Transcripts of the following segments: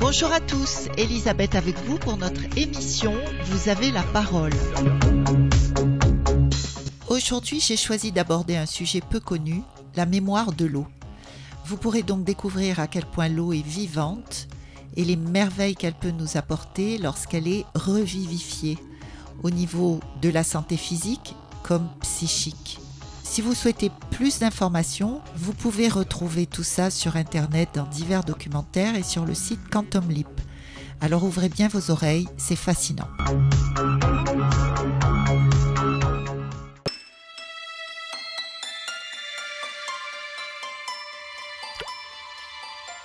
Bonjour à tous, Elisabeth avec vous pour notre émission Vous avez la parole. Aujourd'hui, j'ai choisi d'aborder un sujet peu connu, la mémoire de l'eau. Vous pourrez donc découvrir à quel point l'eau est vivante et les merveilles qu'elle peut nous apporter lorsqu'elle est revivifiée, au niveau de la santé physique comme psychique. Si vous souhaitez plus d'informations, vous pouvez retrouver tout ça sur Internet dans divers documentaires et sur le site Quantum Leap. Alors ouvrez bien vos oreilles, c'est fascinant.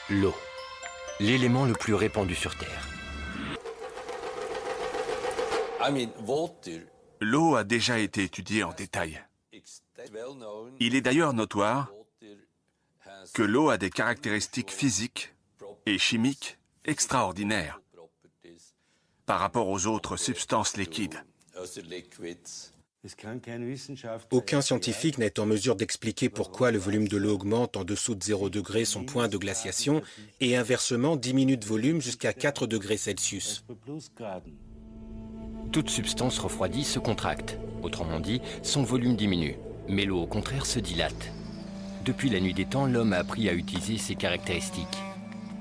L'eau, l'élément le plus répandu sur Terre. L'eau a déjà été étudiée en détail. Il est d'ailleurs notoire que l'eau a des caractéristiques physiques et chimiques extraordinaires par rapport aux autres substances liquides. Aucun scientifique n'est en mesure d'expliquer pourquoi le volume de l'eau augmente en dessous de 0 degré son point de glaciation et inversement diminue de volume jusqu'à 4 degrés Celsius. Toute substance refroidie se contracte. Autrement dit, son volume diminue. Mais l'eau, au contraire, se dilate. Depuis la nuit des temps, l'homme a appris à utiliser ces caractéristiques.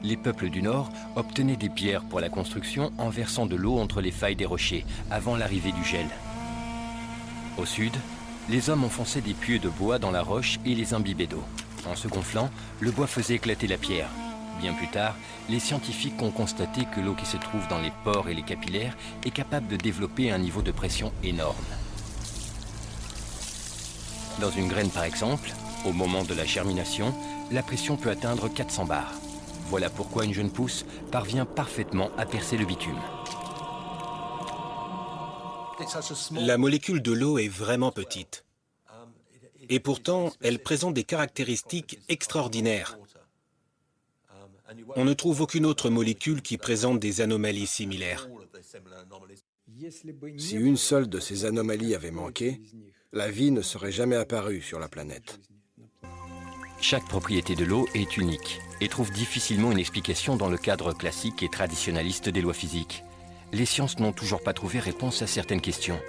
Les peuples du Nord obtenaient des pierres pour la construction en versant de l'eau entre les failles des rochers, avant l'arrivée du gel. Au sud, les hommes enfonçaient des pieux de bois dans la roche et les imbibaient d'eau. En se gonflant, le bois faisait éclater la pierre. Bien plus tard, les scientifiques ont constaté que l'eau qui se trouve dans les pores et les capillaires est capable de développer un niveau de pression énorme. Dans une graine par exemple, au moment de la germination, la pression peut atteindre 400 bars. Voilà pourquoi une jeune pousse parvient parfaitement à percer le bitume. La molécule de l'eau est vraiment petite. Et pourtant, elle présente des caractéristiques extraordinaires. On ne trouve aucune autre molécule qui présente des anomalies similaires. Si une seule de ces anomalies avait manqué, la vie ne serait jamais apparue sur la planète. Chaque propriété de l'eau est unique et trouve difficilement une explication dans le cadre classique et traditionnaliste des lois physiques. Les sciences n'ont toujours pas trouvé réponse à certaines questions.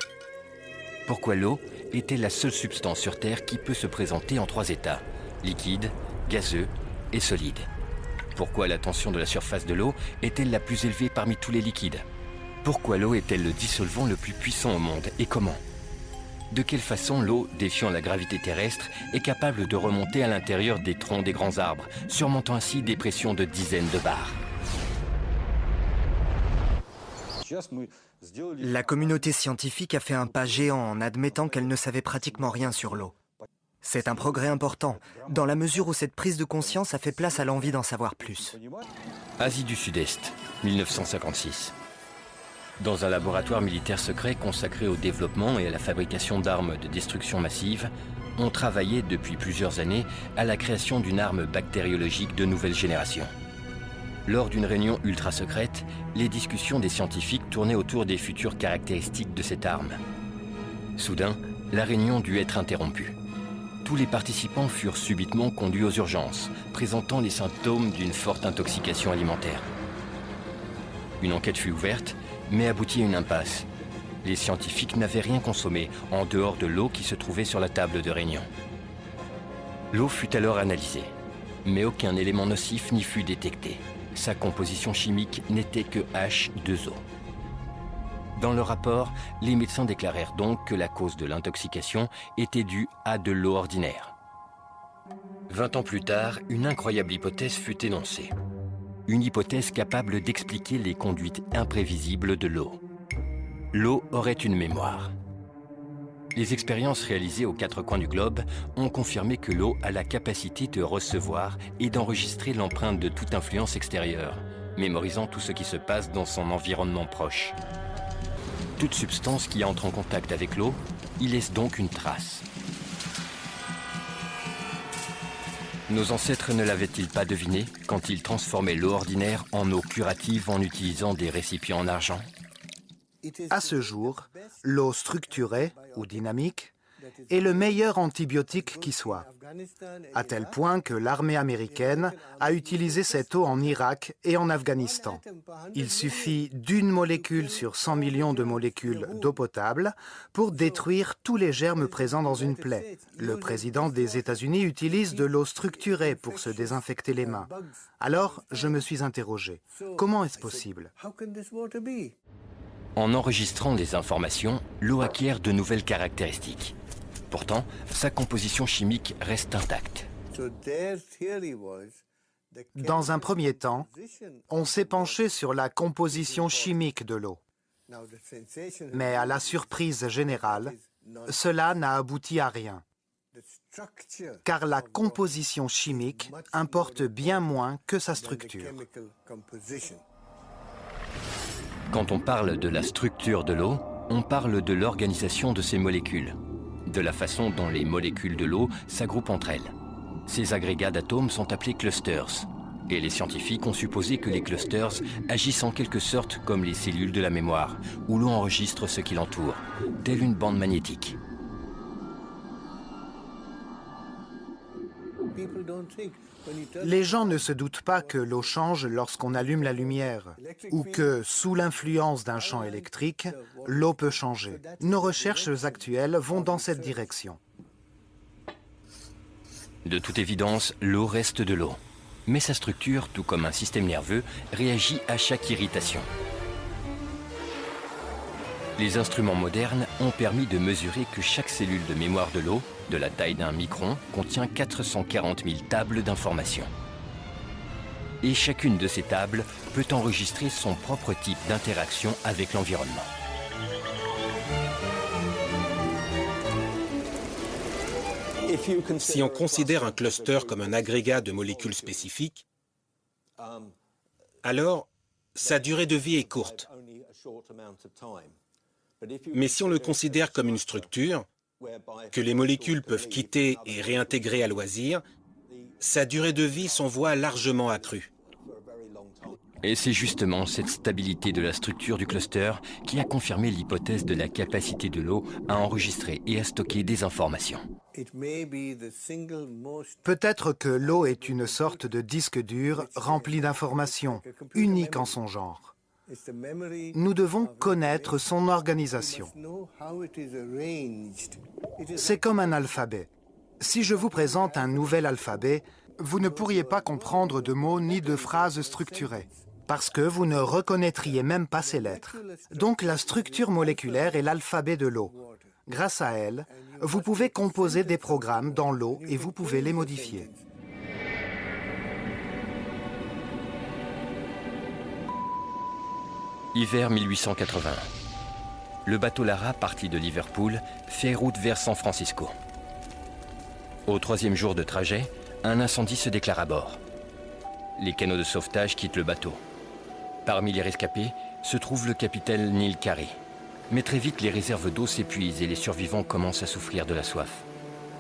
Pourquoi l'eau est-elle la seule substance sur Terre qui peut se présenter en trois états liquide, gazeux et solide? Pourquoi la tension de la surface de l'eau est-elle la plus élevée parmi tous les liquides? Pourquoi l'eau est-elle le dissolvant le plus puissant au monde et comment? De quelle façon l'eau, défiant la gravité terrestre, est capable de remonter à l'intérieur des troncs des grands arbres, surmontant ainsi des pressions de dizaines de bars? La communauté scientifique a fait un pas géant en admettant qu'elle ne savait pratiquement rien sur l'eau. C'est un progrès important, dans la mesure où cette prise de conscience a fait place à l'envie d'en savoir plus. Asie du Sud-Est, 1956. Dans un laboratoire militaire secret consacré au développement et à la fabrication d'armes de destruction massive, on travaillait depuis plusieurs années à la création d'une arme bactériologique de nouvelle génération. Lors d'une réunion ultra secrète, les discussions des scientifiques tournaient autour des futures caractéristiques de cette arme. Soudain, la réunion dut être interrompue. Tous les participants furent subitement conduits aux urgences, présentant les symptômes d'une forte intoxication alimentaire. Une enquête fut ouverte mais aboutit à une impasse. Les scientifiques n'avaient rien consommé en dehors de l'eau qui se trouvait sur la table de réunion. L'eau fut alors analysée, mais aucun élément nocif n'y fut détecté. Sa composition chimique n'était que H2O. Dans le rapport, les médecins déclarèrent donc que la cause de l'intoxication était due à de l'eau ordinaire. Vingt ans plus tard, une incroyable hypothèse fut énoncée une hypothèse capable d'expliquer les conduites imprévisibles de l'eau. L'eau aurait une mémoire. Les expériences réalisées aux quatre coins du globe ont confirmé que l'eau a la capacité de recevoir et d'enregistrer l'empreinte de toute influence extérieure, mémorisant tout ce qui se passe dans son environnement proche. Toute substance qui entre en contact avec l'eau y laisse donc une trace. Nos ancêtres ne l'avaient-ils pas deviné quand ils transformaient l'eau ordinaire en eau curative en utilisant des récipients en argent? À ce jour, l'eau structurée ou dynamique est le meilleur antibiotique qui soit, à tel point que l'armée américaine a utilisé cette eau en Irak et en Afghanistan. Il suffit d'une molécule sur 100 millions de molécules d'eau potable pour détruire tous les germes présents dans une plaie. Le président des États-Unis utilise de l'eau structurée pour se désinfecter les mains. Alors, je me suis interrogé, comment est-ce possible? En enregistrant des informations, l'eau acquiert de nouvelles caractéristiques. Pourtant, sa composition chimique reste intacte. Dans un premier temps, on s'est penché sur la composition chimique de l'eau. Mais à la surprise générale, cela n'a abouti à rien. Car la composition chimique importe bien moins que sa structure. Quand on parle de la structure de l'eau, on parle de l'organisation de ses molécules de la façon dont les molécules de l'eau s'agroupent entre elles. Ces agrégats d'atomes sont appelés clusters, et les scientifiques ont supposé que les clusters agissent en quelque sorte comme les cellules de la mémoire, où l'on enregistre ce qui l'entoure, telle une bande magnétique. Les gens ne se doutent pas que l'eau change lorsqu'on allume la lumière ou que, sous l'influence d'un champ électrique, l'eau peut changer. Nos recherches actuelles vont dans cette direction. De toute évidence, l'eau reste de l'eau. Mais sa structure, tout comme un système nerveux, réagit à chaque irritation. Les instruments modernes ont permis de mesurer que chaque cellule de mémoire de l'eau, de la taille d'un micron, contient 440 000 tables d'informations. Et chacune de ces tables peut enregistrer son propre type d'interaction avec l'environnement. Si on considère un cluster comme un agrégat de molécules spécifiques, alors sa durée de vie est courte. Mais si on le considère comme une structure, que les molécules peuvent quitter et réintégrer à loisir, sa durée de vie s'en voit largement accrue. Et c'est justement cette stabilité de la structure du cluster qui a confirmé l'hypothèse de la capacité de l'eau à enregistrer et à stocker des informations. Peut-être que l'eau est une sorte de disque dur rempli d'informations, unique en son genre. Nous devons connaître son organisation. C'est comme un alphabet. Si je vous présente un nouvel alphabet, vous ne pourriez pas comprendre de mots ni de phrases structurées, parce que vous ne reconnaîtriez même pas ces lettres. Donc la structure moléculaire est l'alphabet de l'eau. Grâce à elle, vous pouvez composer des programmes dans l'eau et vous pouvez les modifier. Hiver 1880. Le bateau Lara, parti de Liverpool, fait route vers San Francisco. Au troisième jour de trajet, un incendie se déclare à bord. Les canaux de sauvetage quittent le bateau. Parmi les rescapés se trouve le capitaine Neil Carey. Mais très vite, les réserves d'eau s'épuisent et les survivants commencent à souffrir de la soif.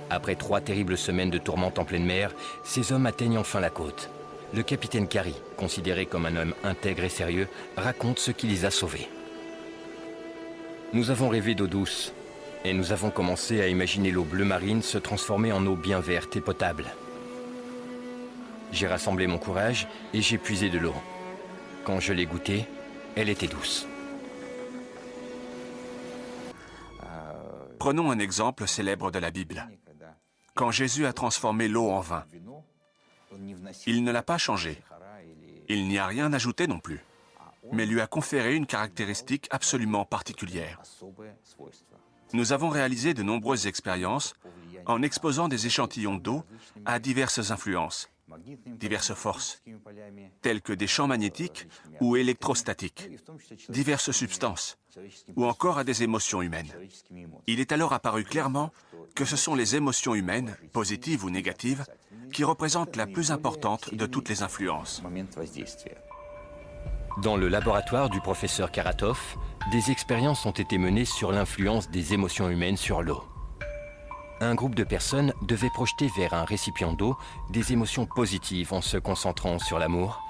Après trois terribles semaines de tourmente en pleine mer, ces hommes atteignent enfin la côte. Le capitaine Carey, considéré comme un homme intègre et sérieux, raconte ce qui les a sauvés. Nous avons rêvé d'eau douce et nous avons commencé à imaginer l'eau bleu marine se transformer en eau bien verte et potable. J'ai rassemblé mon courage et j'ai puisé de l'eau. Quand je l'ai goûtée, elle était douce. Prenons un exemple célèbre de la Bible. Quand Jésus a transformé l'eau en vin, il ne l'a pas changé. Il n'y a rien ajouté non plus, mais lui a conféré une caractéristique absolument particulière. Nous avons réalisé de nombreuses expériences en exposant des échantillons d'eau à diverses influences, diverses forces, telles que des champs magnétiques ou électrostatiques, diverses substances, ou encore à des émotions humaines. Il est alors apparu clairement que ce sont les émotions humaines, positives ou négatives, qui représentent la plus importante de toutes les influences. Dans le laboratoire du professeur Karatov, des expériences ont été menées sur l'influence des émotions humaines sur l'eau. Un groupe de personnes devait projeter vers un récipient d'eau des émotions positives en se concentrant sur l'amour,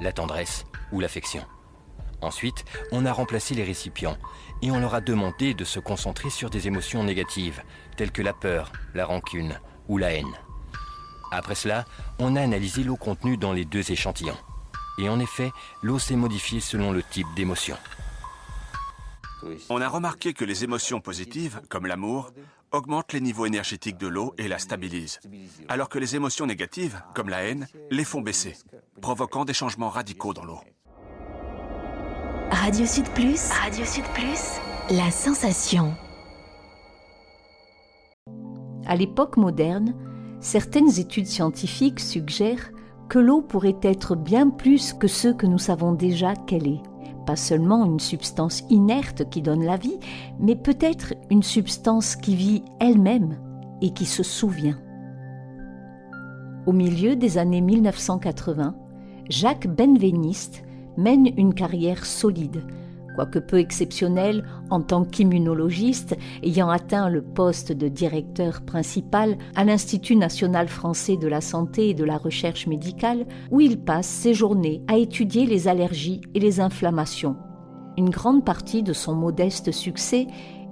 la tendresse ou l'affection. Ensuite, on a remplacé les récipients et on leur a demandé de se concentrer sur des émotions négatives, telles que la peur, la rancune ou la haine. Après cela, on a analysé l'eau contenue dans les deux échantillons. Et en effet, l'eau s'est modifiée selon le type d'émotion. On a remarqué que les émotions positives, comme l'amour, augmentent les niveaux énergétiques de l'eau et la stabilisent, alors que les émotions négatives, comme la haine, les font baisser, provoquant des changements radicaux dans l'eau. Radio Sud Plus, Radio Sud Plus, la sensation. À l'époque moderne, certaines études scientifiques suggèrent que l'eau pourrait être bien plus que ce que nous savons déjà qu'elle est. Pas seulement une substance inerte qui donne la vie, mais peut-être une substance qui vit elle-même et qui se souvient. Au milieu des années 1980, Jacques Benveniste mène une carrière solide, quoique peu exceptionnelle en tant qu'immunologiste ayant atteint le poste de directeur principal à l'Institut national français de la santé et de la recherche médicale, où il passe ses journées à étudier les allergies et les inflammations. Une grande partie de son modeste succès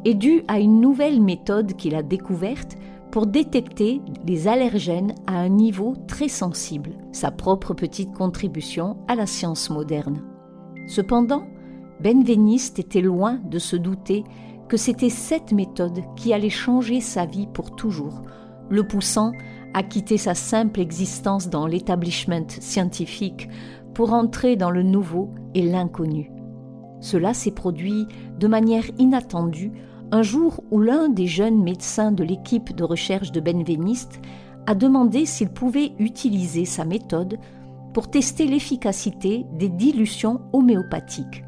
est due à une nouvelle méthode qu'il a découverte pour détecter les allergènes à un niveau très sensible, sa propre petite contribution à la science moderne. Cependant, Benveniste était loin de se douter que c'était cette méthode qui allait changer sa vie pour toujours, le poussant à quitter sa simple existence dans l'établissement scientifique pour entrer dans le nouveau et l'inconnu. Cela s'est produit de manière inattendue un jour où l'un des jeunes médecins de l'équipe de recherche de Benveniste a demandé s'il pouvait utiliser sa méthode pour tester l'efficacité des dilutions homéopathiques.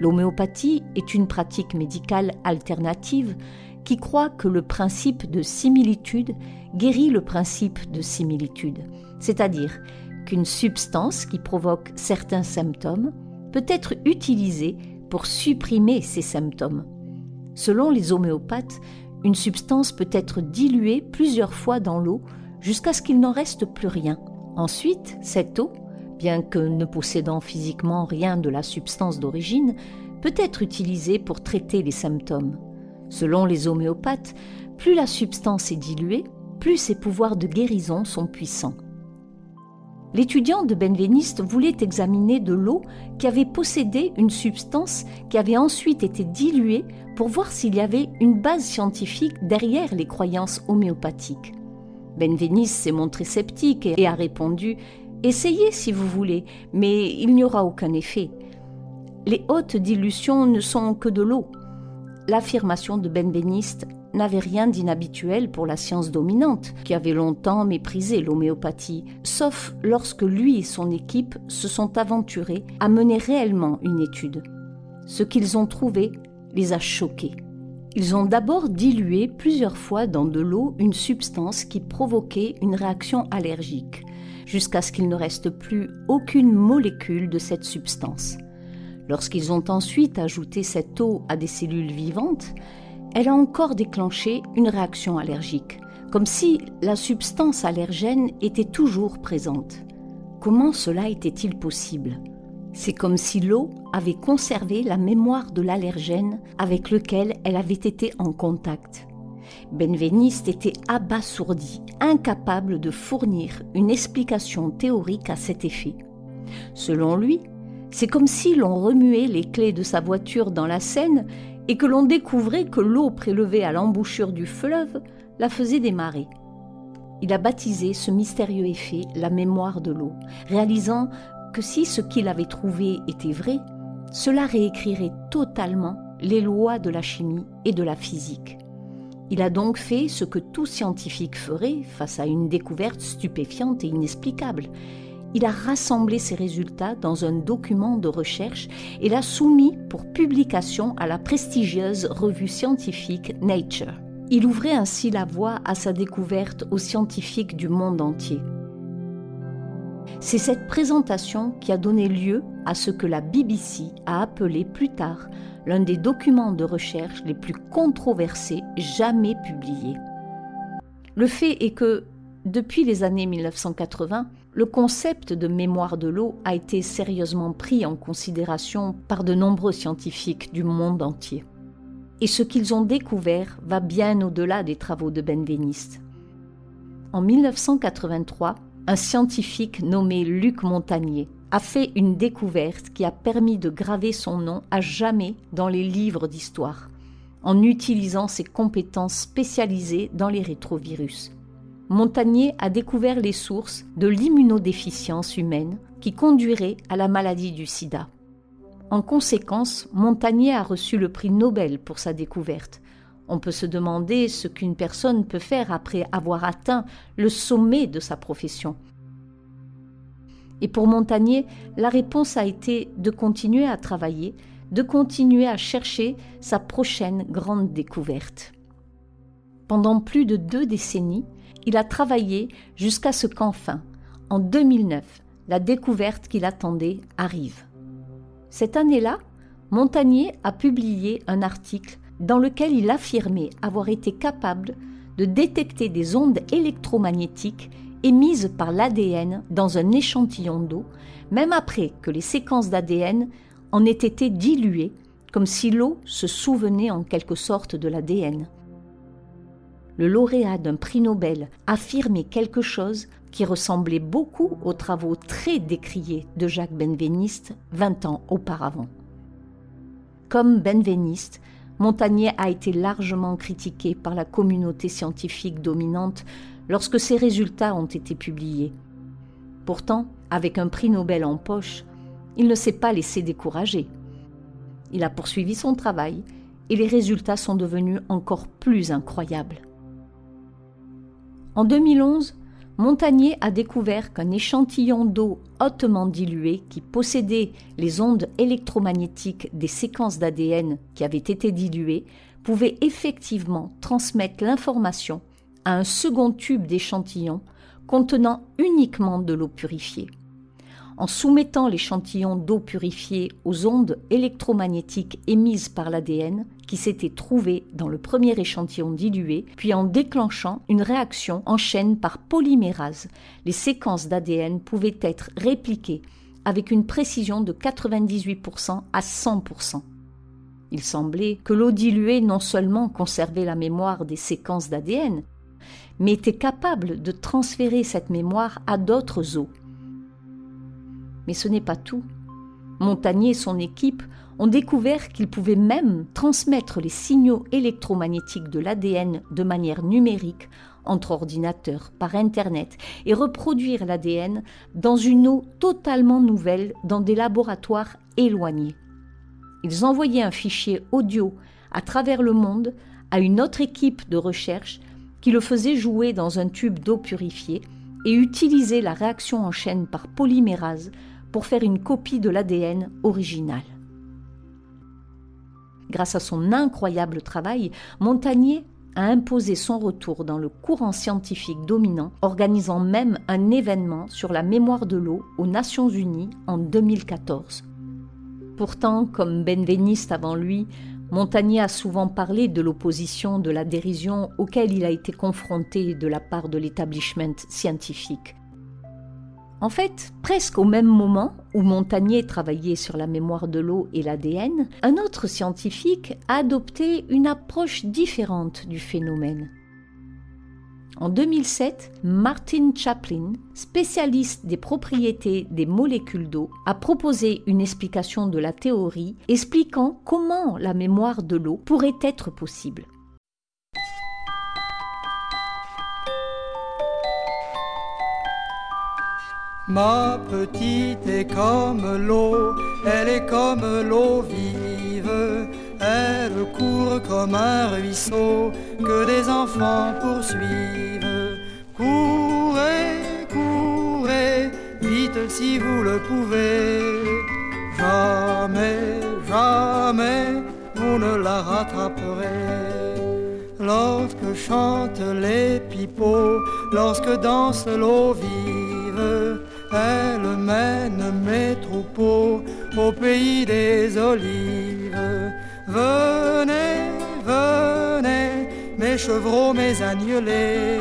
L'homéopathie est une pratique médicale alternative qui croit que le principe de similitude guérit le principe de similitude, c'est-à-dire qu'une substance qui provoque certains symptômes peut être utilisée pour supprimer ces symptômes. Selon les homéopathes, une substance peut être diluée plusieurs fois dans l'eau jusqu'à ce qu'il n'en reste plus rien. Ensuite, cette eau, bien que ne possédant physiquement rien de la substance d'origine, peut être utilisée pour traiter les symptômes. Selon les homéopathes, plus la substance est diluée, plus ses pouvoirs de guérison sont puissants. L'étudiant de Benveniste voulait examiner de l'eau qui avait possédé une substance qui avait ensuite été diluée pour voir s'il y avait une base scientifique derrière les croyances homéopathiques. Benveniste s'est montré sceptique et a répondu Essayez si vous voulez, mais il n'y aura aucun effet. Les hautes dilutions ne sont que de l'eau. L'affirmation de Benveniste n'avait rien d'inhabituel pour la science dominante, qui avait longtemps méprisé l'homéopathie, sauf lorsque lui et son équipe se sont aventurés à mener réellement une étude. Ce qu'ils ont trouvé les a choqués. Ils ont d'abord dilué plusieurs fois dans de l'eau une substance qui provoquait une réaction allergique, jusqu'à ce qu'il ne reste plus aucune molécule de cette substance. Lorsqu'ils ont ensuite ajouté cette eau à des cellules vivantes, elle a encore déclenché une réaction allergique, comme si la substance allergène était toujours présente. Comment cela était-il possible? C'est comme si l'eau avait conservé la mémoire de l'allergène avec lequel elle avait été en contact. Benveniste était abasourdi, incapable de fournir une explication théorique à cet effet. Selon lui, c'est comme si l'on remuait les clés de sa voiture dans la Seine et que l'on découvrait que l'eau prélevée à l'embouchure du fleuve la faisait démarrer. Il a baptisé ce mystérieux effet la mémoire de l'eau, réalisant que si ce qu'il avait trouvé était vrai, cela réécrirait totalement les lois de la chimie et de la physique. Il a donc fait ce que tout scientifique ferait face à une découverte stupéfiante et inexplicable il a rassemblé ses résultats dans un document de recherche et l'a soumis pour publication à la prestigieuse revue scientifique Nature. Il ouvrait ainsi la voie à sa découverte aux scientifiques du monde entier. C'est cette présentation qui a donné lieu à ce que la BBC a appelé plus tard l'un des documents de recherche les plus controversés jamais publiés. Le fait est que, depuis les années 1980, le concept de mémoire de l'eau a été sérieusement pris en considération par de nombreux scientifiques du monde entier. Et ce qu'ils ont découvert va bien au-delà des travaux de Benveniste. En 1983, un scientifique nommé Luc Montagnier a fait une découverte qui a permis de graver son nom à jamais dans les livres d'histoire, en utilisant ses compétences spécialisées dans les rétrovirus. Montagnier a découvert les sources de l'immunodéficience humaine qui conduirait à la maladie du sida. En conséquence, Montagnier a reçu le prix Nobel pour sa découverte. On peut se demander ce qu'une personne peut faire après avoir atteint le sommet de sa profession. Et pour Montagnier, la réponse a été de continuer à travailler, de continuer à chercher sa prochaine grande découverte. Pendant plus de deux décennies, il a travaillé jusqu'à ce qu'enfin, en 2009, la découverte qu'il attendait arrive. Cette année-là, Montagnier a publié un article dans lequel il affirmait avoir été capable de détecter des ondes électromagnétiques émises par l'ADN dans un échantillon d'eau, même après que les séquences d'ADN en aient été diluées, comme si l'eau se souvenait en quelque sorte de l'ADN le lauréat d'un prix Nobel affirmait quelque chose qui ressemblait beaucoup aux travaux très décriés de Jacques Benveniste 20 ans auparavant. Comme Benveniste, Montagnier a été largement critiqué par la communauté scientifique dominante lorsque ses résultats ont été publiés. Pourtant, avec un prix Nobel en poche, il ne s'est pas laissé décourager. Il a poursuivi son travail et les résultats sont devenus encore plus incroyables. En 2011, Montagnier a découvert qu'un échantillon d'eau hautement dilué qui possédait les ondes électromagnétiques des séquences d'ADN qui avaient été diluées pouvait effectivement transmettre l'information à un second tube d'échantillon contenant uniquement de l'eau purifiée en soumettant l'échantillon d'eau purifiée aux ondes électromagnétiques émises par l'ADN qui s'était trouvé dans le premier échantillon dilué, puis en déclenchant une réaction en chaîne par polymérase. Les séquences d'ADN pouvaient être répliquées avec une précision de 98% à 100%. Il semblait que l'eau diluée non seulement conservait la mémoire des séquences d'ADN, mais était capable de transférer cette mémoire à d'autres eaux. Mais ce n'est pas tout. Montagnier et son équipe ont découvert qu'ils pouvaient même transmettre les signaux électromagnétiques de l'ADN de manière numérique entre ordinateurs, par Internet, et reproduire l'ADN dans une eau totalement nouvelle dans des laboratoires éloignés. Ils envoyaient un fichier audio à travers le monde à une autre équipe de recherche qui le faisait jouer dans un tube d'eau purifiée et utiliser la réaction en chaîne par polymérase pour faire une copie de l'ADN original. Grâce à son incroyable travail, Montagnier a imposé son retour dans le courant scientifique dominant, organisant même un événement sur la mémoire de l'eau aux Nations Unies en 2014. Pourtant, comme Benveniste avant lui, Montagnier a souvent parlé de l'opposition, de la dérision auquel il a été confronté de la part de l'établissement scientifique. En fait, presque au même moment où Montagnier travaillait sur la mémoire de l'eau et l'ADN, un autre scientifique a adopté une approche différente du phénomène. En 2007, Martin Chaplin, spécialiste des propriétés des molécules d'eau, a proposé une explication de la théorie expliquant comment la mémoire de l'eau pourrait être possible. Ma petite est comme l'eau, elle est comme l'eau vive, elle court comme un ruisseau que des enfants poursuivent. Courez, courez, vite si vous le pouvez. Jamais, jamais, vous ne la rattraperez. Lorsque chantent les pipeaux, lorsque danse l'eau vive, elle mène mes troupeaux au pays des olives. Venez, venez, mes chevreaux, mes agnelés,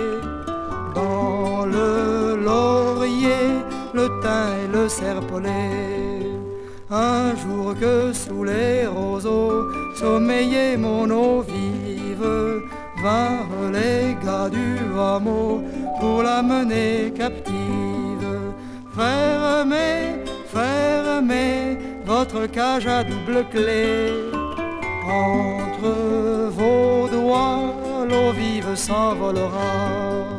dans le laurier thym et le serpolet. Un jour que sous les roseaux sommeillait mon eau vive, vinrent les gars du hameau pour la mener captive. Fermez, fermez votre cage à double clé. Entre vos doigts, l'eau vive s'envolera.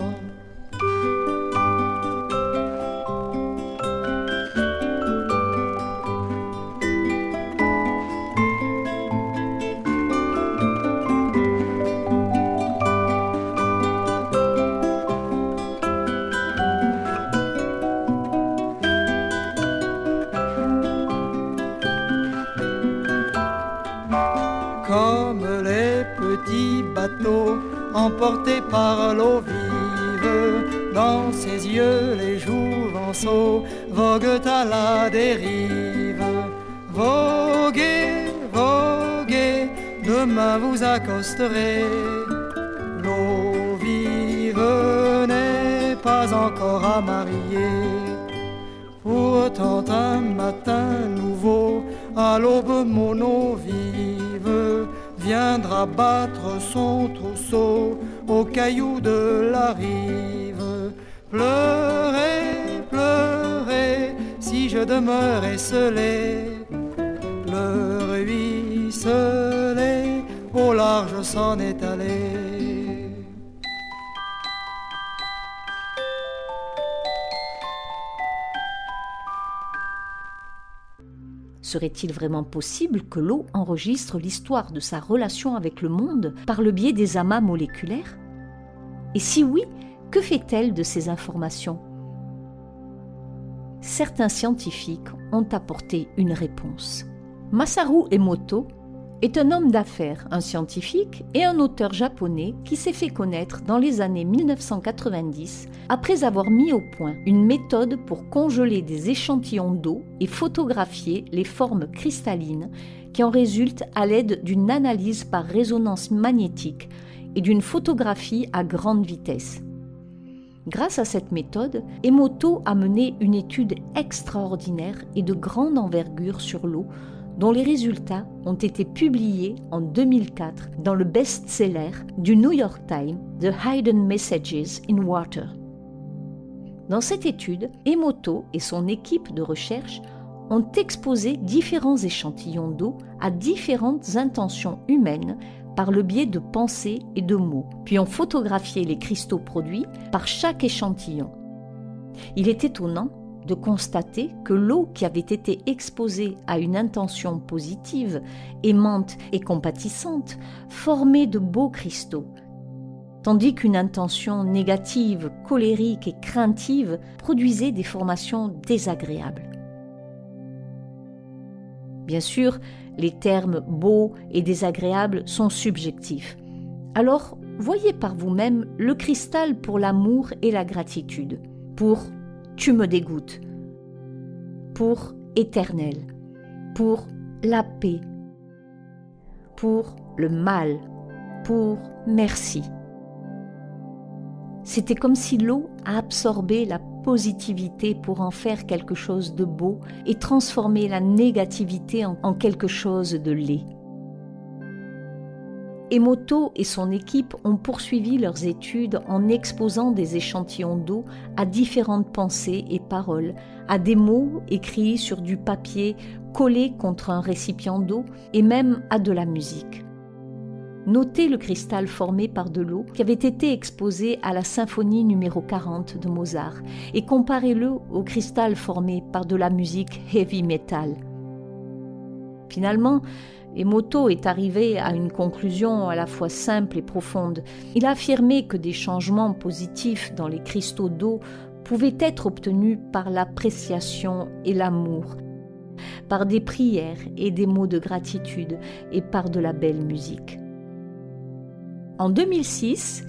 Emporté par l'eau vive. Dans ses yeux, les jouvenceaux voguent à la dérive. Voguez, voguez, demain vous accosterez. L'eau vive n'est pas encore à marier. Pourtant un matin nouveau, à l'aube mon eau vive viendra battre son trousseau au caillou de la rive. Pleurez, pleurez, si je demeure esselé, le ruisselet au large s'en est allé. Serait-il vraiment possible que l'eau enregistre l'histoire de sa relation avec le monde par le biais des amas moléculaires? Et si oui, que fait-elle de ces informations? Certains scientifiques ont apporté une réponse. Masaru Emoto est un homme d'affaires, un scientifique et un auteur japonais qui s'est fait connaître dans les années 1990 après avoir mis au point une méthode pour congeler des échantillons d'eau et photographier les formes cristallines qui en résultent à l'aide d'une analyse par résonance magnétique et d'une photographie à grande vitesse. Grâce à cette méthode, Emoto a mené une étude extraordinaire et de grande envergure sur l'eau dont les résultats ont été publiés en 2004 dans le best-seller du New York Times, The Hidden Messages in Water. Dans cette étude, Emoto et son équipe de recherche ont exposé différents échantillons d'eau à différentes intentions humaines par le biais de pensées et de mots, puis ont photographié les cristaux produits par chaque échantillon. Il est étonnant de constater que l'eau qui avait été exposée à une intention positive, aimante et compatissante, formait de beaux cristaux, tandis qu'une intention négative, colérique et craintive produisait des formations désagréables. Bien sûr, les termes beau et désagréable sont subjectifs. Alors, voyez par vous-même le cristal pour l'amour et la gratitude, pour tu me dégoûtes, pour éternel, pour la paix, pour le mal, pour merci. C'était comme si l'eau a absorbé la positivité pour en faire quelque chose de beau et transformer la négativité en, en quelque chose de laid. Emoto et son équipe ont poursuivi leurs études en exposant des échantillons d'eau à différentes pensées et paroles, à des mots écrits sur du papier collé contre un récipient d'eau et même à de la musique. Notez le cristal formé par de l'eau qui avait été exposé à la symphonie numéro 40 de Mozart et comparez-le au cristal formé par de la musique heavy metal. Finalement, Emoto est arrivé à une conclusion à la fois simple et profonde. Il a affirmé que des changements positifs dans les cristaux d'eau pouvaient être obtenus par l'appréciation et l'amour, par des prières et des mots de gratitude et par de la belle musique. En 2006,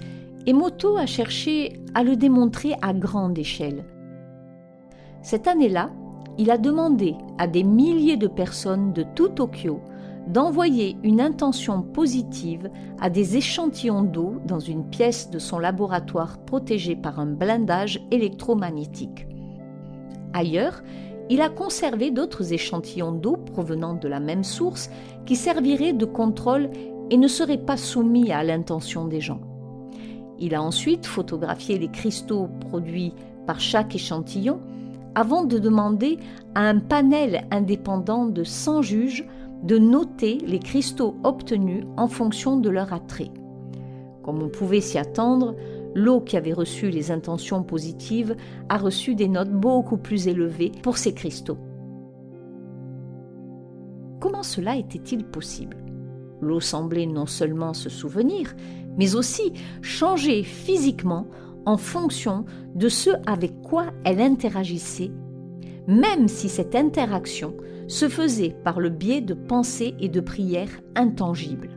Emoto a cherché à le démontrer à grande échelle. Cette année-là, il a demandé à des milliers de personnes de tout Tokyo d'envoyer une intention positive à des échantillons d'eau dans une pièce de son laboratoire protégée par un blindage électromagnétique. Ailleurs, il a conservé d'autres échantillons d'eau provenant de la même source qui serviraient de contrôle et ne seraient pas soumis à l'intention des gens. Il a ensuite photographié les cristaux produits par chaque échantillon avant de demander à un panel indépendant de 100 juges de noter les cristaux obtenus en fonction de leur attrait. Comme on pouvait s'y attendre, l'eau qui avait reçu les intentions positives a reçu des notes beaucoup plus élevées pour ces cristaux. Comment cela était-il possible? L'eau semblait non seulement se souvenir, mais aussi changer physiquement en fonction de ce avec quoi elle interagissait, même si cette interaction se faisait par le biais de pensées et de prières intangibles.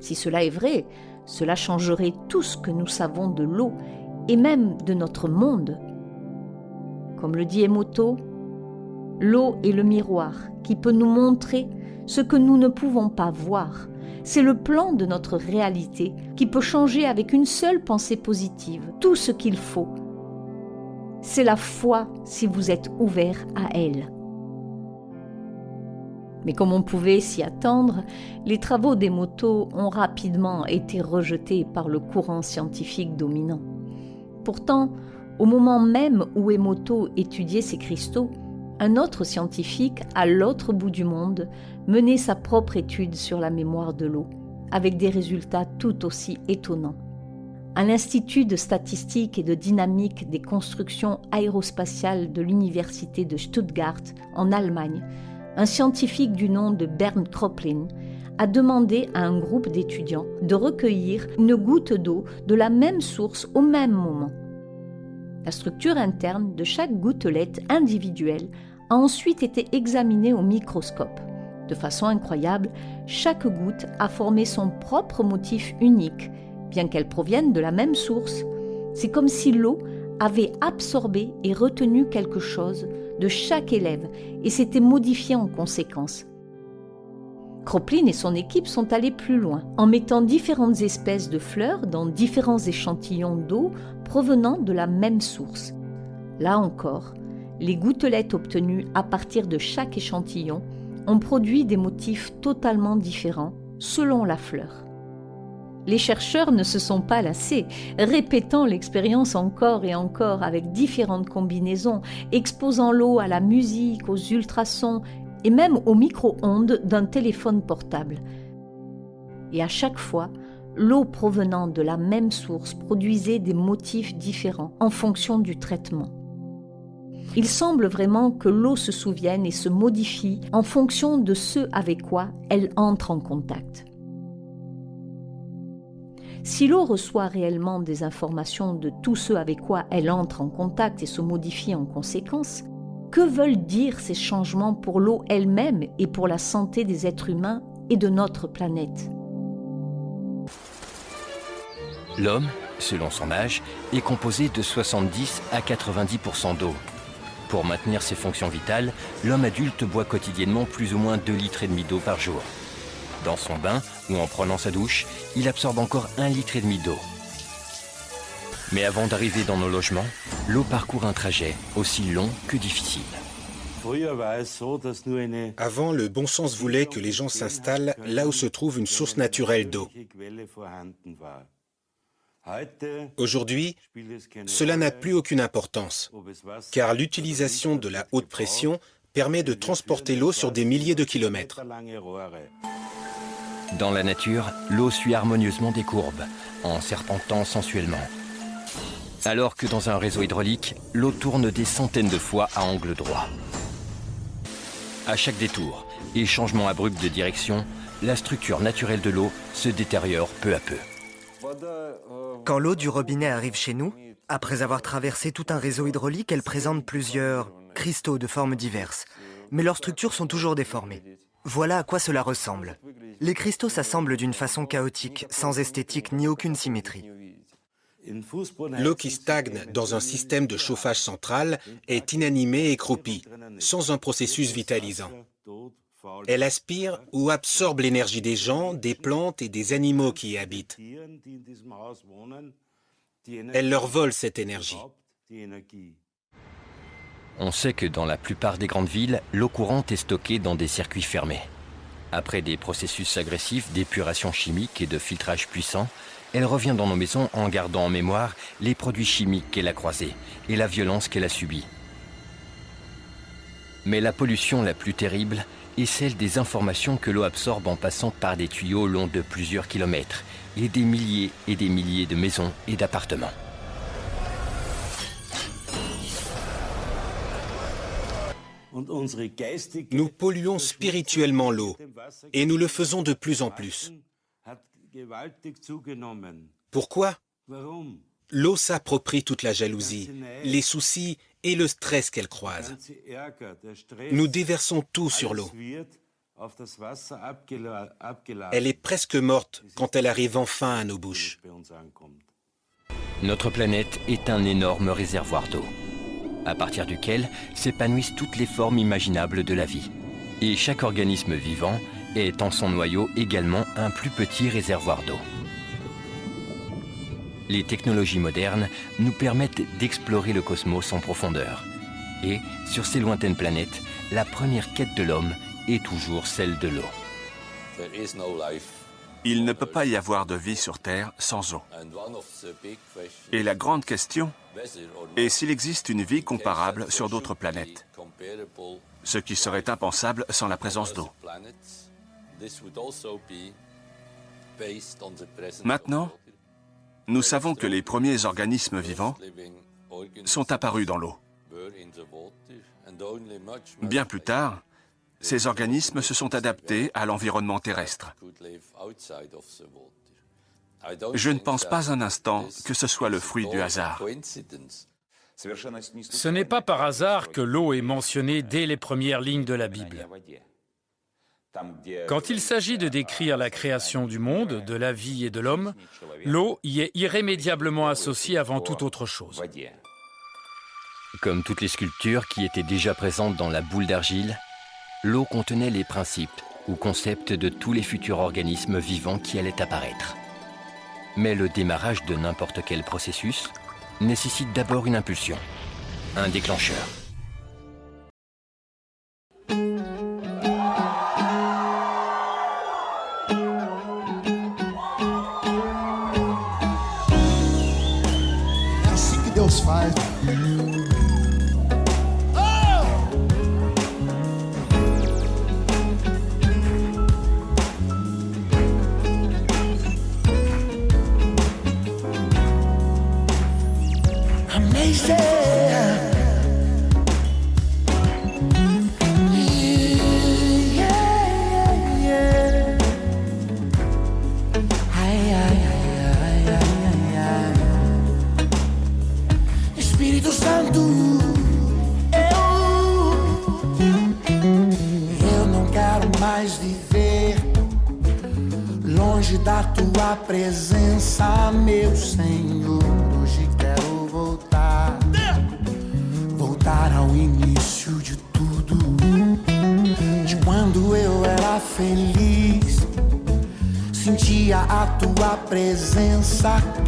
Si cela est vrai, cela changerait tout ce que nous savons de l'eau et même de notre monde. Comme le dit Emoto, l'eau est le miroir qui peut nous montrer ce que nous ne pouvons pas voir. C'est le plan de notre réalité qui peut changer avec une seule pensée positive tout ce qu'il faut. C'est la foi si vous êtes ouvert à elle. Mais comme on pouvait s'y attendre, les travaux des motos ont rapidement été rejetés par le courant scientifique dominant. Pourtant, au moment même où Emoto étudiait ces cristaux, un autre scientifique, à l'autre bout du monde, menait sa propre étude sur la mémoire de l'eau, avec des résultats tout aussi étonnants. À l'Institut de statistique et de dynamique des constructions aérospatiales de l'Université de Stuttgart, en Allemagne, un scientifique du nom de Bernd Kroplin a demandé à un groupe d'étudiants de recueillir une goutte d'eau de la même source au même moment. La structure interne de chaque gouttelette individuelle a ensuite été examinée au microscope. De façon incroyable, chaque goutte a formé son propre motif unique, bien qu'elle provienne de la même source. C'est comme si l'eau avait absorbé et retenu quelque chose de chaque élève et s'était modifié en conséquence. Kroplin et son équipe sont allés plus loin en mettant différentes espèces de fleurs dans différents échantillons d'eau provenant de la même source. Là encore, les gouttelettes obtenues à partir de chaque échantillon ont produit des motifs totalement différents selon la fleur les chercheurs ne se sont pas lassés, répétant l'expérience encore et encore avec différentes combinaisons, exposant l'eau à la musique, aux ultrasons et même aux micro-ondes d'un téléphone portable. Et à chaque fois, l'eau provenant de la même source produisait des motifs différents en fonction du traitement. Il semble vraiment que l'eau se souvienne et se modifie en fonction de ce avec quoi elle entre en contact. Si l'eau reçoit réellement des informations de tout ce avec quoi elle entre en contact et se modifie en conséquence, que veulent dire ces changements pour l'eau elle-même et pour la santé des êtres humains et de notre planète? L'homme, selon son âge, est composé de 70 à 90% d'eau. Pour maintenir ses fonctions vitales, l'homme adulte boit quotidiennement plus ou moins 2 litres et demi d'eau par jour. Dans son bain ou en prenant sa douche, il absorbe encore un litre et demi d'eau. Mais avant d'arriver dans nos logements, l'eau parcourt un trajet aussi long que difficile. Avant, le bon sens voulait que les gens s'installent là où se trouve une source naturelle d'eau. Aujourd'hui, cela n'a plus aucune importance, car l'utilisation de la haute pression permet de transporter l'eau sur des milliers de kilomètres. Dans la nature, l'eau suit harmonieusement des courbes, en serpentant sensuellement. Alors que dans un réseau hydraulique, l'eau tourne des centaines de fois à angle droit. À chaque détour et changement abrupt de direction, la structure naturelle de l'eau se détériore peu à peu. Quand l'eau du robinet arrive chez nous, après avoir traversé tout un réseau hydraulique, elle présente plusieurs cristaux de formes diverses, mais leurs structures sont toujours déformées. Voilà à quoi cela ressemble. Les cristaux s'assemblent d'une façon chaotique, sans esthétique ni aucune symétrie. L'eau qui stagne dans un système de chauffage central est inanimée et croupie, sans un processus vitalisant. Elle aspire ou absorbe l'énergie des gens, des plantes et des animaux qui y habitent. Elle leur vole cette énergie. On sait que dans la plupart des grandes villes, l'eau courante est stockée dans des circuits fermés. Après des processus agressifs d'épuration chimique et de filtrage puissant, elle revient dans nos maisons en gardant en mémoire les produits chimiques qu'elle a croisés et la violence qu'elle a subie. Mais la pollution la plus terrible est celle des informations que l'eau absorbe en passant par des tuyaux longs de plusieurs kilomètres et des milliers et des milliers de maisons et d'appartements. Nous polluons spirituellement l'eau et nous le faisons de plus en plus. Pourquoi? L'eau s'approprie toute la jalousie, les soucis et le stress qu'elle croise. Nous déversons tout sur l'eau. Elle est presque morte quand elle arrive enfin à nos bouches. Notre planète est un énorme réservoir d'eau à partir duquel s'épanouissent toutes les formes imaginables de la vie. Et chaque organisme vivant est en son noyau également un plus petit réservoir d'eau. Les technologies modernes nous permettent d'explorer le cosmos en profondeur. Et, sur ces lointaines planètes, la première quête de l'homme est toujours celle de l'eau. Il ne peut pas y avoir de vie sur Terre sans eau. Et la grande question est s'il existe une vie comparable sur d'autres planètes, ce qui serait impensable sans la présence d'eau. Maintenant, nous savons que les premiers organismes vivants sont apparus dans l'eau. Bien plus tard, ces organismes se sont adaptés à l'environnement terrestre. Je ne pense pas un instant que ce soit le fruit du hasard. Ce n'est pas par hasard que l'eau est mentionnée dès les premières lignes de la Bible. Quand il s'agit de décrire la création du monde, de la vie et de l'homme, l'eau y est irrémédiablement associée avant toute autre chose. Comme toutes les sculptures qui étaient déjà présentes dans la boule d'argile, l'eau contenait les principes ou concepts de tous les futurs organismes vivants qui allaient apparaître. Mais le démarrage de n'importe quel processus nécessite d'abord une impulsion, un déclencheur.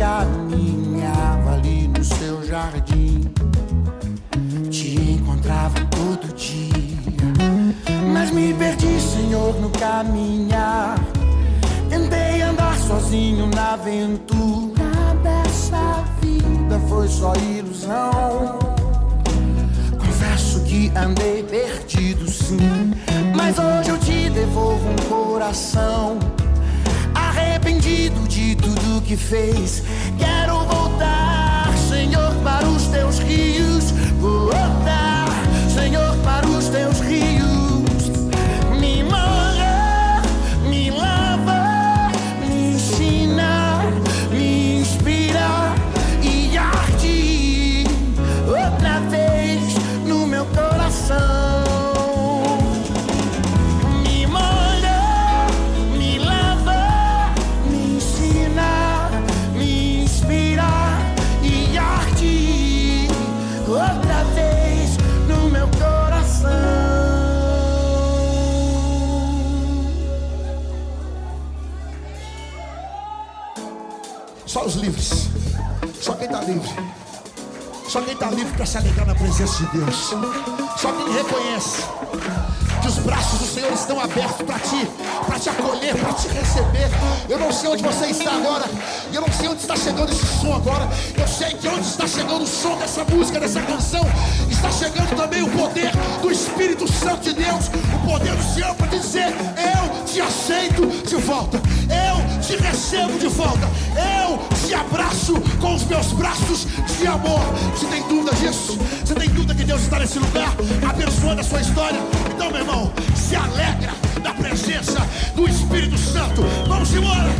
caminhava ali no seu jardim. Te encontrava todo dia, mas me perdi, Senhor, no caminhar. Tentei andar sozinho na aventura dessa vida, foi só ilusão. Confesso que andei perdido, sim, mas hoje eu te devolvo um coração. que fez. Quero voltar, Senhor, para os teus rios. Só os livres. Só quem está livre. Só quem está livre para se alegrar na presença de Deus. Só quem reconhece que os braços do Senhor estão abertos para ti, para te acolher, para te receber. Eu não sei onde você está agora, e eu não sei onde está chegando esse som agora. Eu sei que onde está chegando o som dessa música, dessa canção, está chegando também o poder do Espírito Santo de Deus, o poder do Senhor para dizer: Eu te aceito de volta, eu te recebo de volta, eu te abraço com os meus braços de amor. Você tem dúvida disso? Você tem dúvida que Deus está nesse lugar, abençoando a sua história? Então, meu irmão se alegra da presença do Espírito Santo. Vamos embora,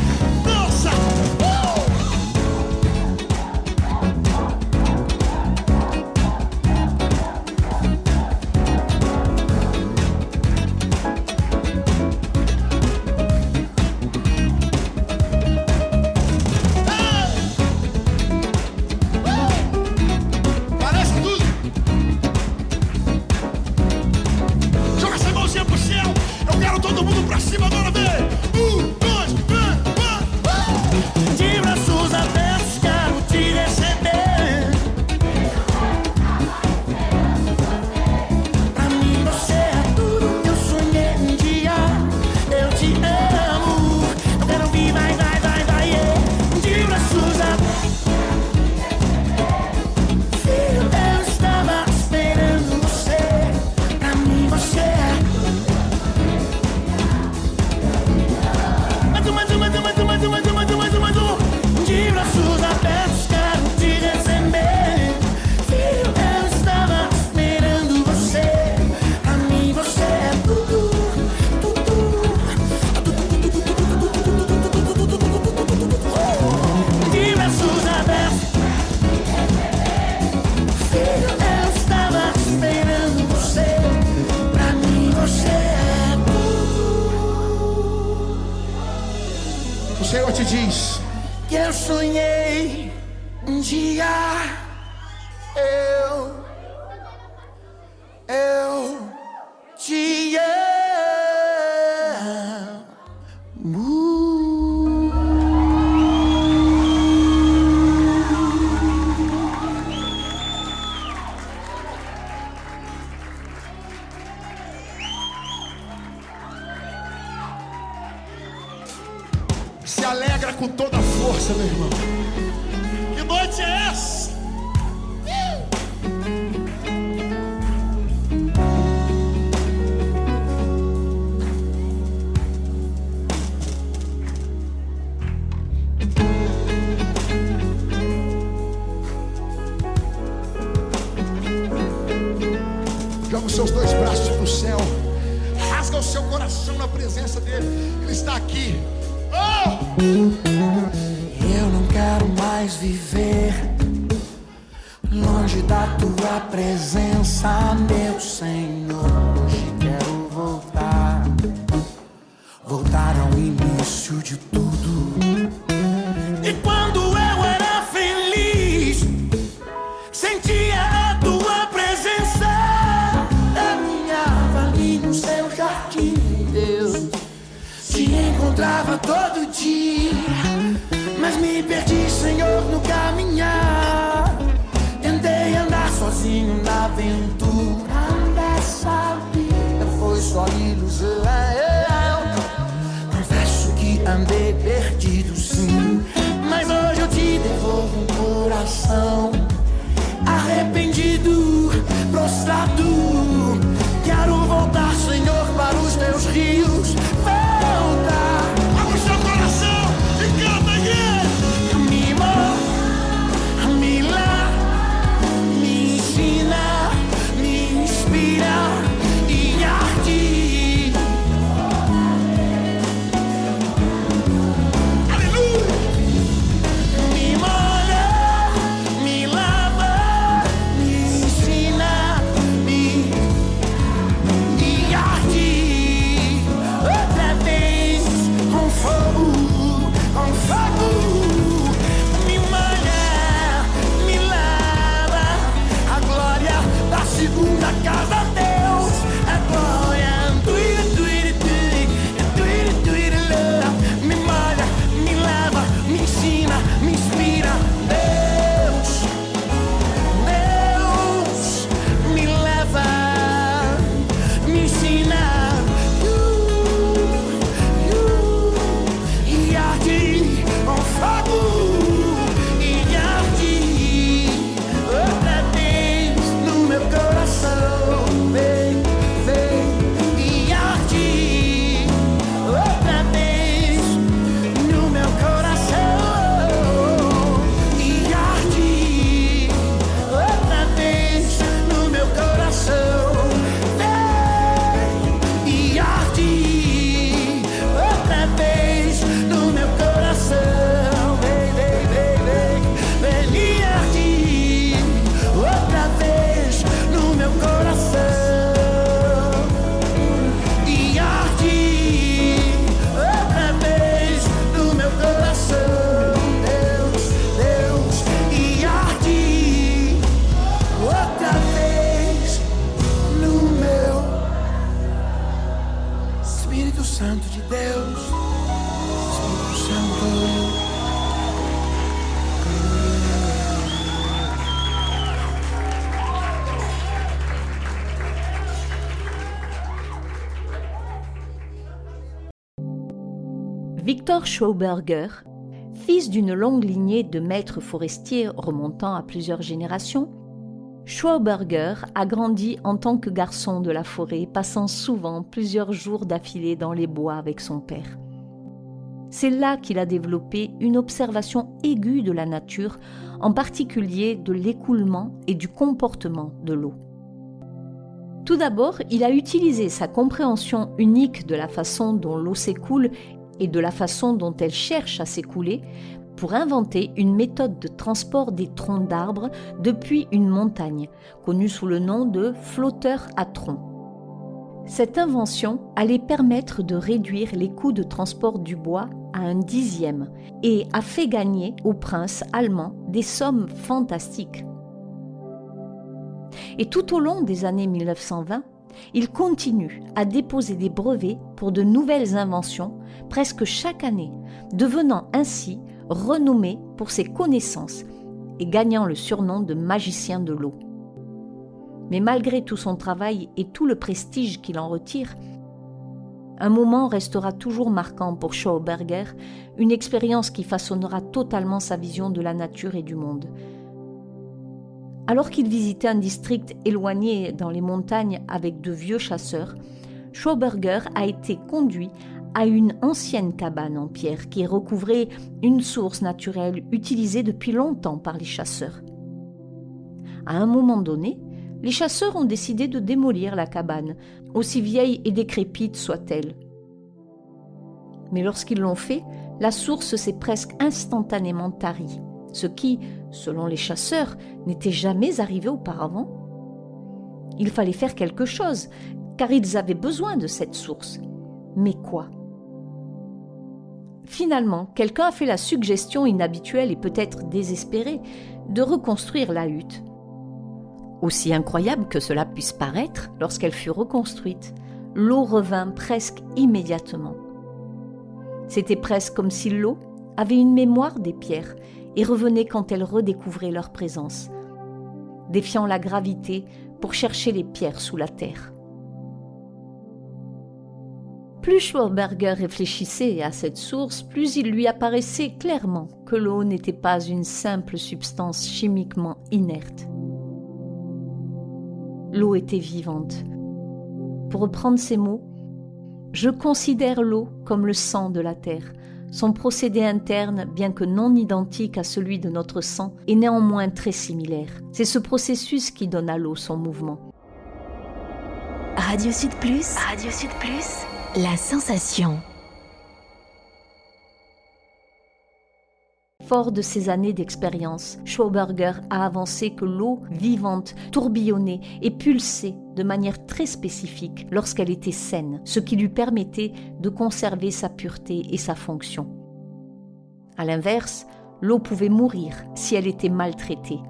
encontrava todo dia. Mas me perdi, Senhor, no caminhar. Tentei andar sozinho na aventura dessa vida. Foi só ilusão. Confesso que andei perdido, sim. Mas hoje eu te devolvo um coração arrependido, prostrado. Schauberger, fils d'une longue lignée de maîtres forestiers remontant à plusieurs générations, Schauberger a grandi en tant que garçon de la forêt, passant souvent plusieurs jours d'affilée dans les bois avec son père. C'est là qu'il a développé une observation aiguë de la nature, en particulier de l'écoulement et du comportement de l'eau. Tout d'abord, il a utilisé sa compréhension unique de la façon dont l'eau s'écoule et de la façon dont elle cherche à s'écouler pour inventer une méthode de transport des troncs d'arbres depuis une montagne, connue sous le nom de flotteur à tronc. Cette invention allait permettre de réduire les coûts de transport du bois à un dixième et a fait gagner au prince allemand des sommes fantastiques. Et tout au long des années 1920, il continue à déposer des brevets pour de nouvelles inventions presque chaque année, devenant ainsi renommé pour ses connaissances et gagnant le surnom de magicien de l'eau. Mais malgré tout son travail et tout le prestige qu'il en retire, un moment restera toujours marquant pour Schauberger, une expérience qui façonnera totalement sa vision de la nature et du monde. Alors qu'il visitait un district éloigné dans les montagnes avec de vieux chasseurs, Schauberger a été conduit à une ancienne cabane en pierre qui recouvrait une source naturelle utilisée depuis longtemps par les chasseurs. À un moment donné, les chasseurs ont décidé de démolir la cabane, aussi vieille et décrépite soit-elle. Mais lorsqu'ils l'ont fait, la source s'est presque instantanément tarie, ce qui, selon les chasseurs, n'était jamais arrivé auparavant. Il fallait faire quelque chose, car ils avaient besoin de cette source. Mais quoi? Finalement, quelqu'un a fait la suggestion inhabituelle et peut-être désespérée de reconstruire la hutte. Aussi incroyable que cela puisse paraître, lorsqu'elle fut reconstruite, l'eau revint presque immédiatement. C'était presque comme si l'eau avait une mémoire des pierres et revenait quand elles redécouvraient leur présence, défiant la gravité pour chercher les pierres sous la terre. Plus Schwarberger réfléchissait à cette source, plus il lui apparaissait clairement que l'eau n'était pas une simple substance chimiquement inerte. L'eau était vivante. Pour reprendre ces mots, je considère l'eau comme le sang de la terre. Son procédé interne, bien que non identique à celui de notre sang, est néanmoins très similaire. C'est ce processus qui donne à l'eau son mouvement. Radio Sud Plus. Radio Plus. La sensation. Fort de ces années d'expérience, Schauberger a avancé que l'eau vivante tourbillonnait et pulsait de manière très spécifique lorsqu'elle était saine, ce qui lui permettait de conserver sa pureté et sa fonction. A l'inverse, l'eau pouvait mourir si elle était maltraitée,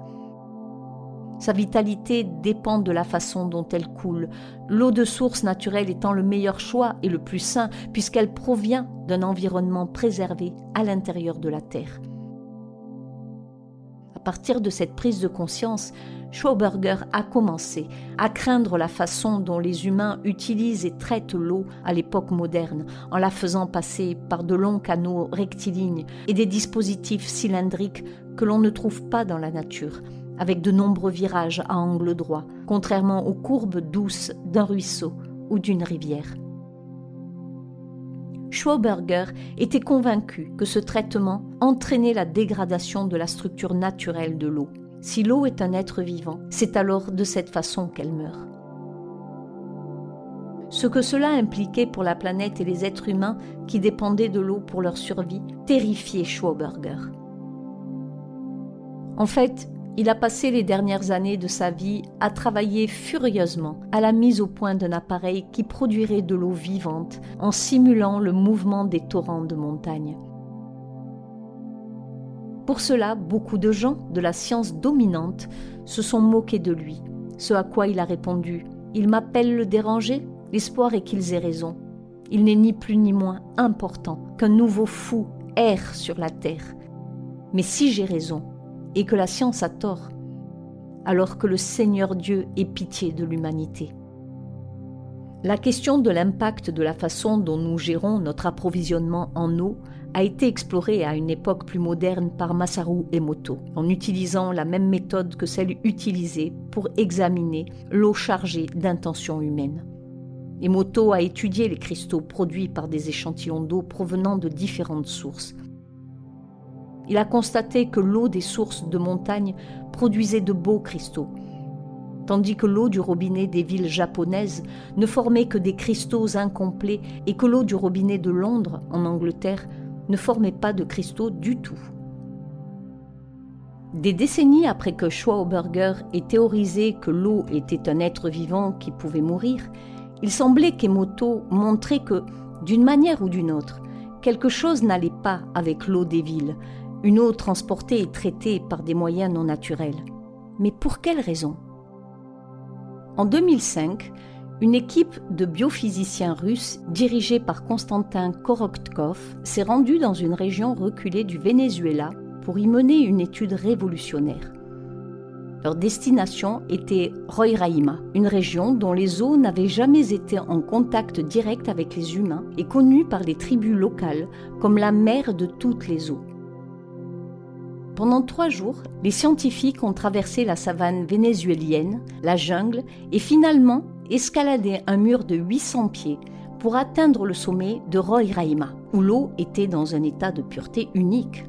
sa vitalité dépend de la façon dont elle coule, l'eau de source naturelle étant le meilleur choix et le plus sain puisqu'elle provient d'un environnement préservé à l'intérieur de la Terre. À partir de cette prise de conscience, Schauberger a commencé à craindre la façon dont les humains utilisent et traitent l'eau à l'époque moderne, en la faisant passer par de longs canaux rectilignes et des dispositifs cylindriques que l'on ne trouve pas dans la nature, avec de nombreux virages à angle droit, contrairement aux courbes douces d'un ruisseau ou d'une rivière. Schauberger était convaincu que ce traitement entraînait la dégradation de la structure naturelle de l'eau. Si l'eau est un être vivant, c'est alors de cette façon qu'elle meurt. Ce que cela impliquait pour la planète et les êtres humains qui dépendaient de l'eau pour leur survie terrifiait Schauberger. En fait, il a passé les dernières années de sa vie à travailler furieusement à la mise au point d'un appareil qui produirait de l'eau vivante en simulant le mouvement des torrents de montagne. Pour cela, beaucoup de gens de la science dominante se sont moqués de lui, ce à quoi il a répondu Il m'appelle le dérangé L'espoir est qu'ils aient raison. Il n'est ni plus ni moins important qu'un nouveau fou erre sur la terre. Mais si j'ai raison, et que la science a tort, alors que le Seigneur Dieu ait pitié de l'humanité. La question de l'impact de la façon dont nous gérons notre approvisionnement en eau a été explorée à une époque plus moderne par Masaru Emoto, en utilisant la même méthode que celle utilisée pour examiner l'eau chargée d'intentions humaines. Emoto a étudié les cristaux produits par des échantillons d'eau provenant de différentes sources. Il a constaté que l'eau des sources de montagne produisait de beaux cristaux, tandis que l'eau du robinet des villes japonaises ne formait que des cristaux incomplets et que l'eau du robinet de Londres, en Angleterre, ne formait pas de cristaux du tout. Des décennies après que Schwauberger ait théorisé que l'eau était un être vivant qui pouvait mourir, il semblait qu'Emoto montrait que, d'une manière ou d'une autre, quelque chose n'allait pas avec l'eau des villes, une eau transportée et traitée par des moyens non naturels. Mais pour quelle raison? En 2005, une équipe de biophysiciens russes dirigée par Konstantin Korotkov s'est rendue dans une région reculée du Venezuela pour y mener une étude révolutionnaire. Leur destination était Roraima, une région dont les eaux n'avaient jamais été en contact direct avec les humains et connue par les tribus locales comme la mère de toutes les eaux. Pendant trois jours, les scientifiques ont traversé la savane vénézuélienne, la jungle et finalement escaladé un mur de 800 pieds pour atteindre le sommet de Roraima, où l'eau était dans un état de pureté unique.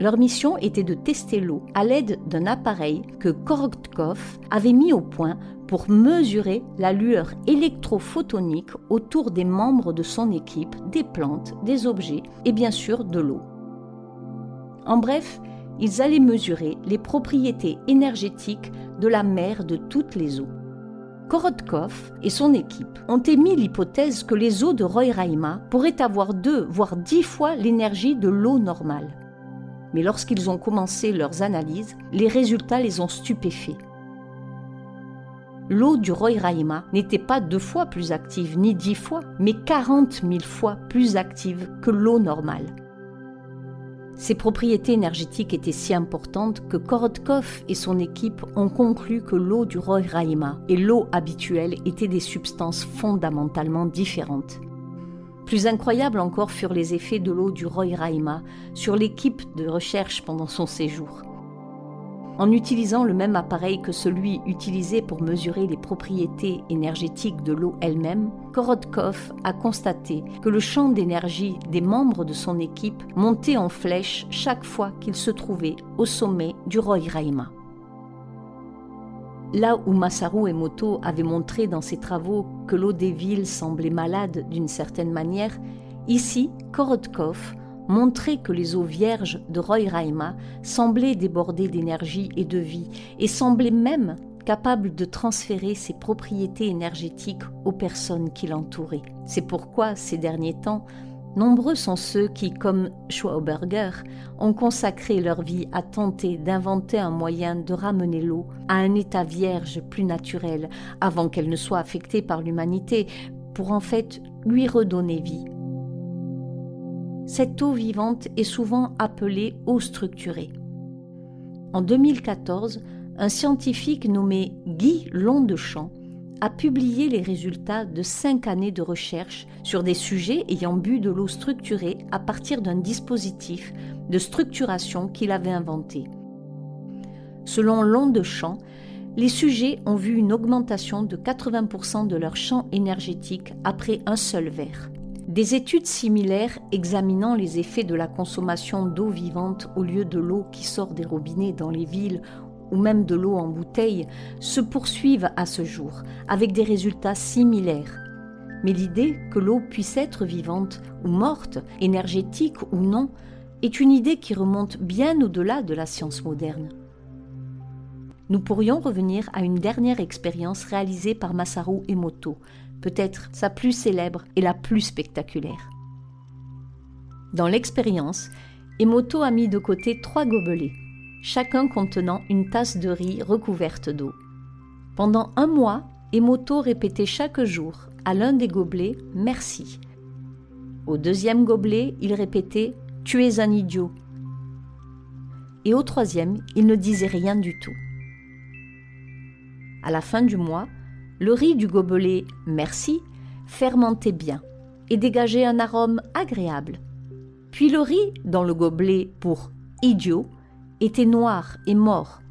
Leur mission était de tester l'eau à l'aide d'un appareil que Korotkov avait mis au point pour mesurer la lueur électrophotonique autour des membres de son équipe, des plantes, des objets et bien sûr de l'eau. En bref, ils allaient mesurer les propriétés énergétiques de la mer de toutes les eaux. Korotkov et son équipe ont émis l'hypothèse que les eaux de Roraima pourraient avoir deux, voire dix fois l'énergie de l'eau normale. Mais lorsqu'ils ont commencé leurs analyses, les résultats les ont stupéfaits. L'eau du Roraima n'était pas deux fois plus active, ni dix fois, mais quarante mille fois plus active que l'eau normale. Ses propriétés énergétiques étaient si importantes que Korotkov et son équipe ont conclu que l'eau du Roraima et l'eau habituelle étaient des substances fondamentalement différentes. Plus incroyables encore furent les effets de l'eau du Roraima sur l'équipe de recherche pendant son séjour. En utilisant le même appareil que celui utilisé pour mesurer les propriétés énergétiques de l'eau elle-même, Korotkov a constaté que le champ d'énergie des membres de son équipe montait en flèche chaque fois qu'ils se trouvaient au sommet du Roraima. Là où Masaru Emoto avait montré dans ses travaux que l'eau des villes semblait malade d'une certaine manière, ici, Korotkov montrait que les eaux vierges de Roraima semblaient déborder d'énergie et de vie, et semblaient même capables de transférer ses propriétés énergétiques aux personnes qui l'entouraient. C'est pourquoi, ces derniers temps, nombreux sont ceux qui, comme Schwauberger, ont consacré leur vie à tenter d'inventer un moyen de ramener l'eau à un état vierge plus naturel, avant qu'elle ne soit affectée par l'humanité, pour en fait lui redonner vie. Cette eau vivante est souvent appelée eau structurée. En 2014, un scientifique nommé Guy Londechamp a publié les résultats de cinq années de recherche sur des sujets ayant bu de l'eau structurée à partir d'un dispositif de structuration qu'il avait inventé. Selon Londechamp, les sujets ont vu une augmentation de 80% de leur champ énergétique après un seul verre. Des études similaires examinant les effets de la consommation d'eau vivante au lieu de l'eau qui sort des robinets dans les villes ou même de l'eau en bouteille se poursuivent à ce jour, avec des résultats similaires. Mais l'idée que l'eau puisse être vivante ou morte, énergétique ou non, est une idée qui remonte bien au-delà de la science moderne. Nous pourrions revenir à une dernière expérience réalisée par Masaru Emoto, peut-être sa plus célèbre et la plus spectaculaire. Dans l'expérience, Emoto a mis de côté trois gobelets, chacun contenant une tasse de riz recouverte d'eau. Pendant un mois, Emoto répétait chaque jour à l'un des gobelets Merci. Au deuxième gobelet, il répétait Tu es un idiot. Et au troisième, il ne disait rien du tout. À la fin du mois, Le riz du gobelet Merci fermentait bien et dégageait un arôme agréable. Puis le riz dans le gobelet pour idiot était noir et mort.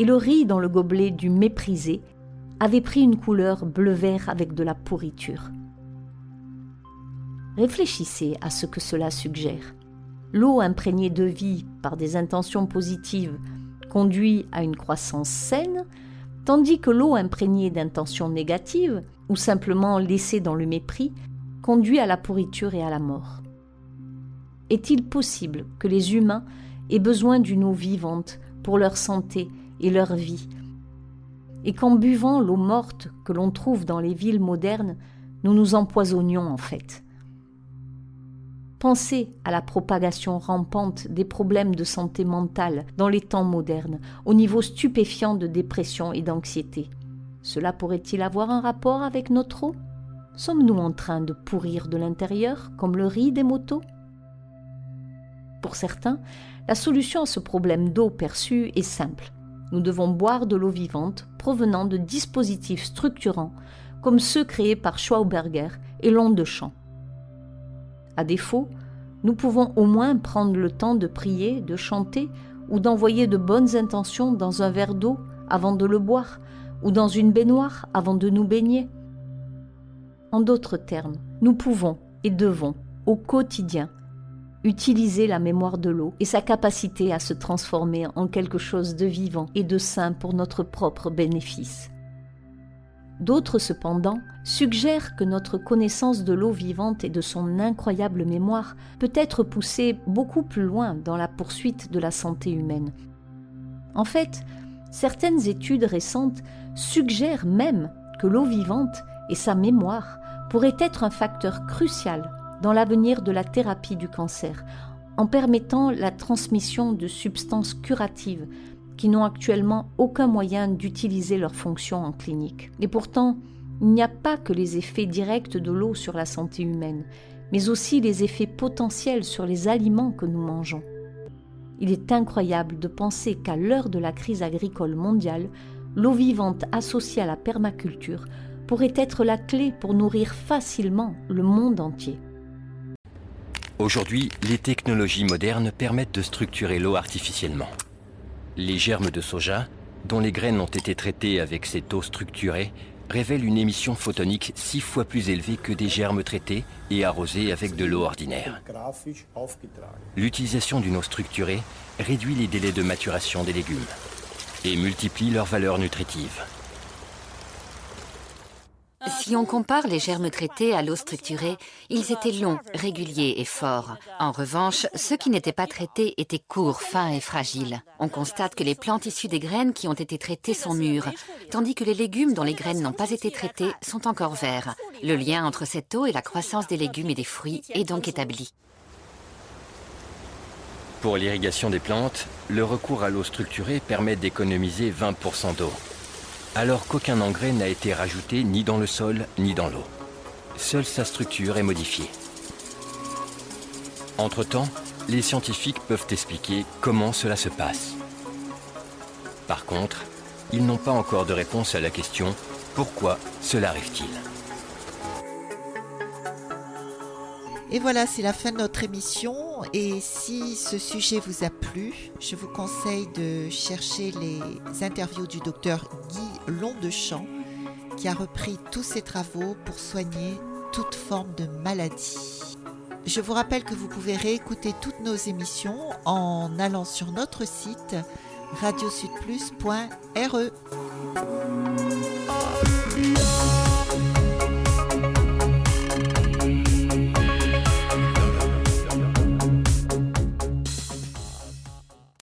Et le riz dans le gobelet du méprisé avait pris une couleur bleu-vert avec de la pourriture. Réfléchissez à ce que cela suggère. L'eau imprégnée de vie par des intentions positives conduit à une croissance saine, tandis que l'eau imprégnée d'intentions négatives, ou simplement laissée dans le mépris, conduit à la pourriture et à la mort. Est-il possible que les humains aient besoin d'une eau vivante pour leur santé et leur vie, et qu'en buvant l'eau morte que l'on trouve dans les villes modernes, nous nous empoisonnions en fait? Pensez à la propagation rampante des problèmes de santé mentale dans les temps modernes, au niveau stupéfiant de dépression et d'anxiété. Cela pourrait-il avoir un rapport avec notre eau? Sommes-nous en train de pourrir de l'intérieur comme le riz des motos? Pour certains, la solution à ce problème d'eau perçue est simple. Nous devons boire de l'eau vivante provenant de dispositifs structurants comme ceux créés par Schwauberger et Champ. À défaut, nous pouvons au moins prendre le temps de prier, de chanter ou d'envoyer de bonnes intentions dans un verre d'eau avant de le boire ou dans une baignoire avant de nous baigner. En d'autres termes, nous pouvons et devons au quotidien utiliser la mémoire de l'eau et sa capacité à se transformer en quelque chose de vivant et de sain pour notre propre bénéfice. D'autres, cependant, suggèrent que notre connaissance de l'eau vivante et de son incroyable mémoire peut être poussée beaucoup plus loin dans la poursuite de la santé humaine. En fait, certaines études récentes suggèrent même que l'eau vivante et sa mémoire pourraient être un facteur crucial dans l'avenir de la thérapie du cancer, en permettant la transmission de substances curatives qui n'ont actuellement aucun moyen d'utiliser leur fonction en clinique. Et pourtant, il n'y a pas que les effets directs de l'eau sur la santé humaine, mais aussi les effets potentiels sur les aliments que nous mangeons. Il est incroyable de penser qu'à l'heure de la crise agricole mondiale, l'eau vivante associée à la permaculture pourrait être la clé pour nourrir facilement le monde entier. Aujourd'hui, les technologies modernes permettent de structurer l'eau artificiellement. Les germes de soja, dont les graines ont été traitées avec cette eau structurée, révèlent une émission photonique six fois plus élevée que des germes traités et arrosés avec de l'eau ordinaire. L'utilisation d'une eau structurée réduit les délais de maturation des légumes et multiplie leur valeur nutritive. Si on compare les germes traités à l'eau structurée, ils étaient longs, réguliers et forts. En revanche, ceux qui n'étaient pas traités étaient courts, fins et fragiles. On constate que les plantes issues des graines qui ont été traitées sont mûres, tandis que les légumes dont les graines n'ont pas été traitées sont encore verts. Le lien entre cette eau et la croissance des légumes et des fruits est donc établi. Pour l'irrigation des plantes, le recours à l'eau structurée permet d'économiser 20% d'eau alors qu'aucun engrais n'a été rajouté ni dans le sol ni dans l'eau. Seule sa structure est modifiée. Entre-temps, les scientifiques peuvent expliquer comment cela se passe. Par contre, ils n'ont pas encore de réponse à la question pourquoi cela arrive-t-il? Et voilà, c'est la fin de notre émission. Et si ce sujet vous a plu, je vous conseille de chercher les interviews du docteur Guy Londechamp, qui a repris tous ses travaux pour soigner toute forme de maladie. Je vous rappelle que vous pouvez réécouter toutes nos émissions en allant sur notre site radiosudplus.re.